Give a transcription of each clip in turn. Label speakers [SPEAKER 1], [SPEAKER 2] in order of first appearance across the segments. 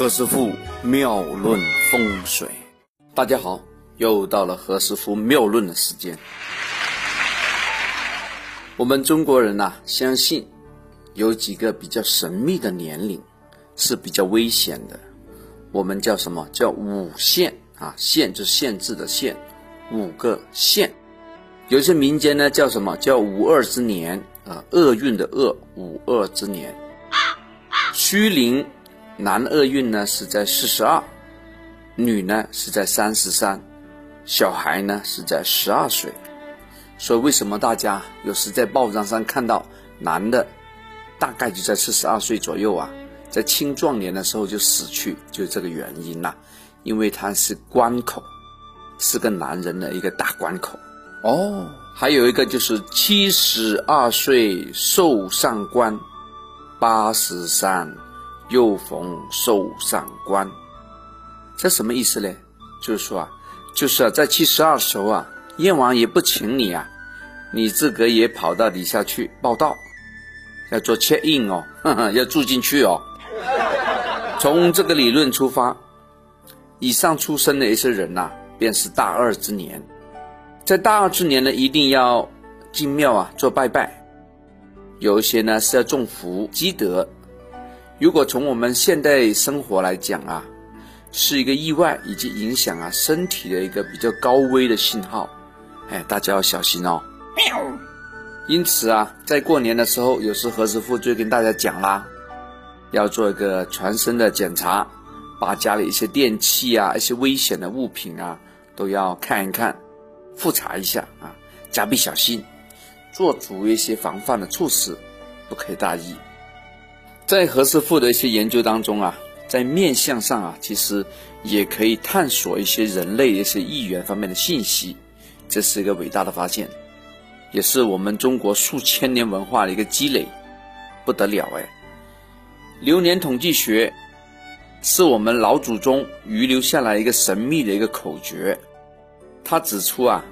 [SPEAKER 1] 何师傅妙论风水，大家好，又到了何师傅妙论的时间。我们中国人呐，相信有几个比较神秘的年龄是比较危险的，我们叫什么叫五限啊？限就是限制的限，五个限。有些民间呢叫什么叫五二之年啊？厄运的厄，五二之年。虚龄。男厄运呢是在四十二，女呢是在三十三，小孩呢是在十二岁。所以为什么大家有时在报章上看到男的大概就在四十二岁左右啊，在青壮年的时候就死去，就是这个原因呐。因为他是关口，是个男人的一个大关口。哦，还有一个就是七十二岁寿上官，八十三。又逢寿上官，这什么意思呢？就是说啊，就是啊，在七十二时候啊，燕王也不请你啊，你自个也跑到底下去报道，要做 check in 哦，要住进去哦。从这个理论出发，以上出生的一些人呐，便是大二之年，在大二之年呢，一定要进庙啊做拜拜，有一些呢是要种福积德。如果从我们现代生活来讲啊，是一个意外以及影响啊身体的一个比较高危的信号，哎，大家要小心哦。因此啊，在过年的时候，有时何师傅就跟大家讲啦，要做一个全身的检查，把家里一些电器啊、一些危险的物品啊，都要看一看，复查一下啊，加倍小心，做足一些防范的措施，不可以大意。在何师傅的一些研究当中啊，在面相上啊，其实也可以探索一些人类一些意愿方面的信息，这是一个伟大的发现，也是我们中国数千年文化的一个积累，不得了哎！流年统计学是我们老祖宗遗留下来一个神秘的一个口诀，他指出啊，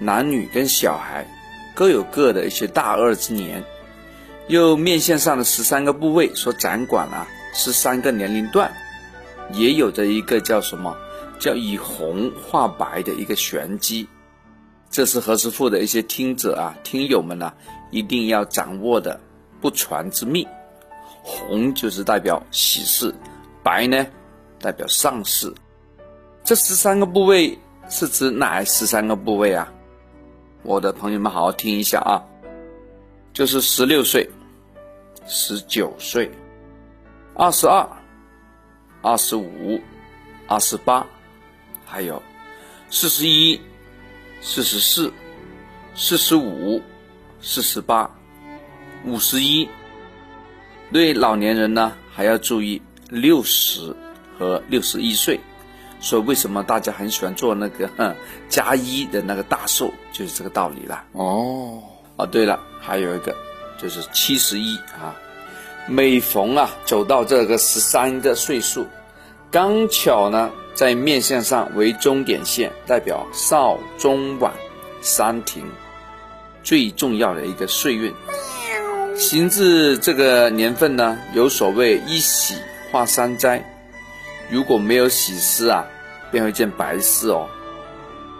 [SPEAKER 1] 男女跟小孩各有各的一些大二之年。又面向上的十三个部位所掌管啊十三个年龄段，也有着一个叫什么叫以红化白的一个玄机，这是何师傅的一些听者啊听友们呢一定要掌握的不传之秘。红就是代表喜事，白呢代表丧事。这十三个部位是指哪十三个部位啊？我的朋友们好好听一下啊，就是十六岁。十九岁，二十二，二十五，二十八，还有四十一，四十四，四十五，四十八，五十一。对老年人呢，还要注意六十和六十一岁。所以为什么大家很喜欢做那个加一的那个大寿，就是这个道理了。哦，哦，对了，还有一个。就是七十一啊，每逢啊走到这个十三个岁数，刚巧呢在面相上为终点线，代表少中晚三停，最重要的一个岁运。行至这个年份呢，有所谓一喜化三灾，如果没有喜事啊，便会见白事哦。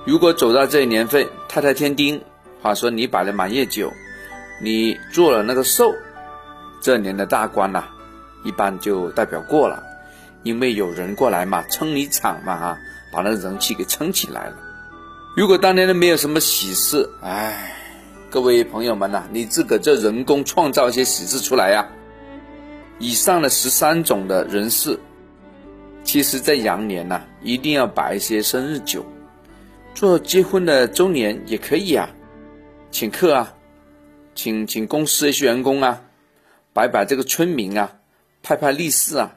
[SPEAKER 1] 如果走到这一年份，太太天丁，话说你摆了满月酒。你做了那个寿，这年的大关呐，一般就代表过了，因为有人过来嘛，撑你场嘛哈，把那个人气给撑起来了。如果当年的没有什么喜事，哎，各位朋友们呐，你自个这人工创造一些喜事出来呀。以上的十三种的人事，其实在羊年呐，一定要摆一些生日酒，做结婚的周年也可以啊，请客啊。请请公司一些员工啊，摆摆这个村民啊，派派利是啊，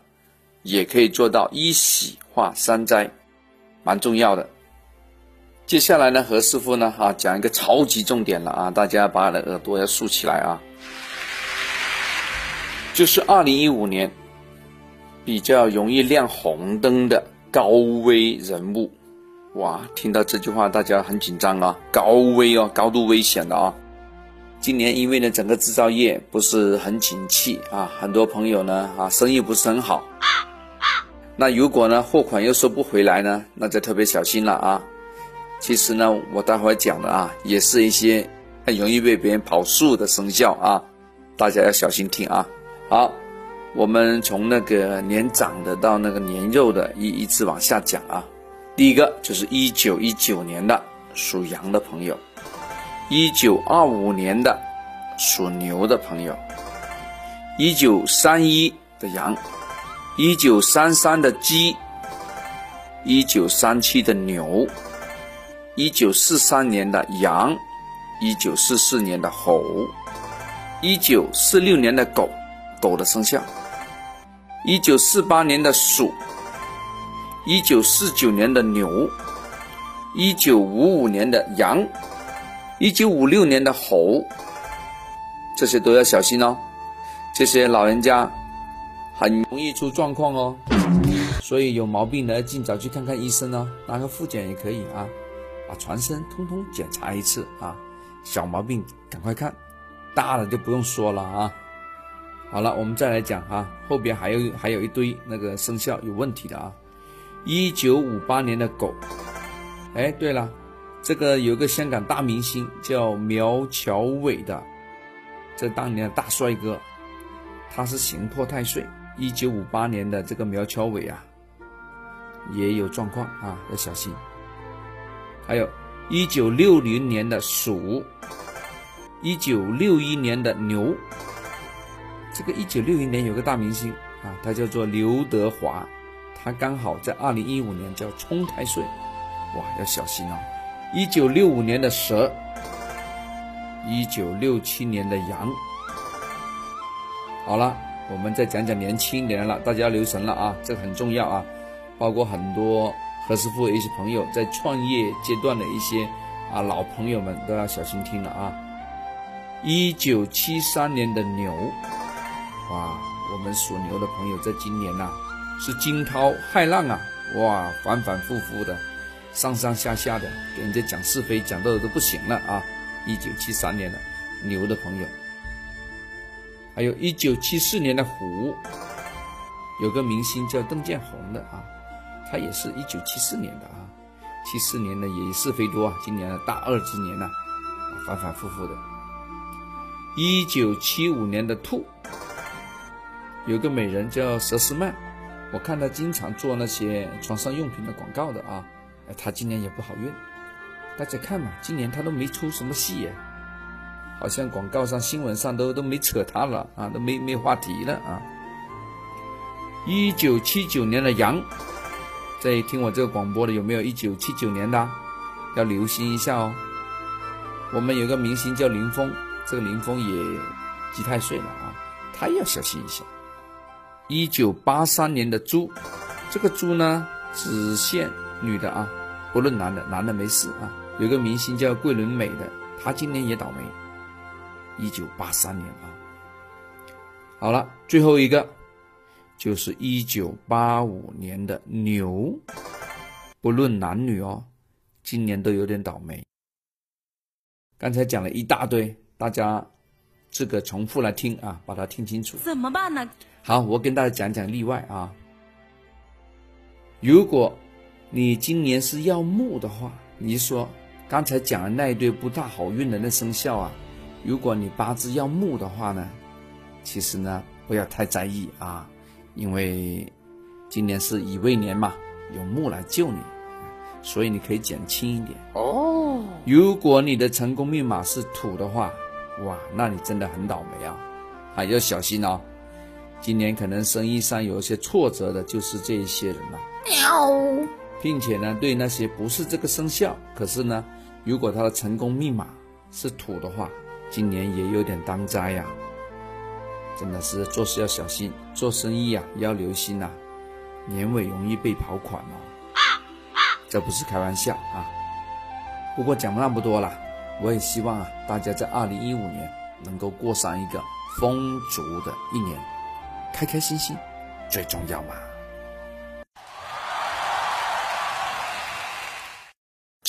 [SPEAKER 1] 也可以做到一喜化三灾，蛮重要的。接下来呢，何师傅呢哈讲一个超级重点了啊，大家把耳朵要竖起来啊，就是二零一五年比较容易亮红灯的高危人物。哇，听到这句话大家很紧张啊，高危哦，高度危险的啊。今年因为呢整个制造业不是很景气啊，很多朋友呢啊生意不是很好，那如果呢货款又收不回来呢，那就特别小心了啊。其实呢，我待会讲的啊，也是一些很容易被别人跑数的生肖啊，大家要小心听啊。好，我们从那个年长的到那个年幼的，一一直往下讲啊。第一个就是一九一九年的属羊的朋友，一九二五年的属牛的朋友，一九三一的羊，一九三三的鸡，一九三七的牛，一九四三年的羊，一九四四年的猴，一九四六年的狗，狗的生肖，一九四八年的鼠。一九四九年的牛，一九五五年的羊，一九五六年的猴，这些都要小心哦。这些老人家很容易出状况哦，所以有毛病的尽早去看看医生哦，拿个复检也可以啊，把全身通通检查一次啊。小毛病赶快看，大了就不用说了啊。好了，我们再来讲啊，后边还有还有一堆那个生肖有问题的啊。一九五八年的狗，哎，对了，这个有个香港大明星叫苗侨伟的，这当年的大帅哥，他是刑破太岁。一九五八年的这个苗侨伟啊，也有状况啊，要小心。还有一九六零年的鼠，一九六一年的牛，这个一九六一年有个大明星啊，他叫做刘德华。他刚好在二零一五年叫冲太岁，哇，要小心哦！一九六五年的蛇，一九六七年的羊。好了，我们再讲讲年轻人了，大家留神了啊，这个很重要啊！包括很多何师傅的一些朋友在创业阶段的一些啊老朋友们都要小心听了啊！一九七三年的牛，哇，我们属牛的朋友在今年呐。是惊涛骇浪啊！哇，反反复复的，上上下下的，给人家讲是非，讲到的都不行了啊！一九七三年的牛的朋友，还有一九七四年的虎，有个明星叫邓建宏的啊，他也是一九七四年的啊，七四年的也是非多啊，今年的大二之年呐，反反复复的。一九七五年的兔，有个美人叫佘诗曼。我看她经常做那些床上用品的广告的啊，他今年也不好运。大家看嘛，今年他都没出什么戏耶，好像广告上、新闻上都都没扯他了啊，都没没话题了啊。一九七九年的羊，在听我这个广播的有没有一九七九年的？要留心一下哦。我们有个明星叫林峰，这个林峰也几太岁了啊，他也要小心一下。一九八三年的猪，这个猪呢只限女的啊，不论男的，男的没事啊。有个明星叫桂纶镁的，他今年也倒霉。一九八三年啊，好了，最后一个就是一九八五年的牛，不论男女哦，今年都有点倒霉。刚才讲了一大堆，大家这个重复来听啊，把它听清楚。
[SPEAKER 2] 怎么办呢？
[SPEAKER 1] 好，我跟大家讲讲例外啊。如果你今年是要木的话，你说刚才讲的那一对不大好运的那生肖啊，如果你八字要木的话呢，其实呢不要太在意啊，因为今年是乙未年嘛，有木来救你，所以你可以减轻一点哦。如果你的成功密码是土的话，哇，那你真的很倒霉啊，啊，要小心哦。今年可能生意上有一些挫折的，就是这一些人了。喵，并且呢，对那些不是这个生肖，可是呢，如果他的成功密码是土的话，今年也有点当灾呀。真的是做事要小心，做生意啊要留心呐，年尾容易被跑款哦。这不是开玩笑啊。不过讲那么多了，我也希望啊，大家在二零一五年能够过上一个丰足的一年。开开心心最重要嘛！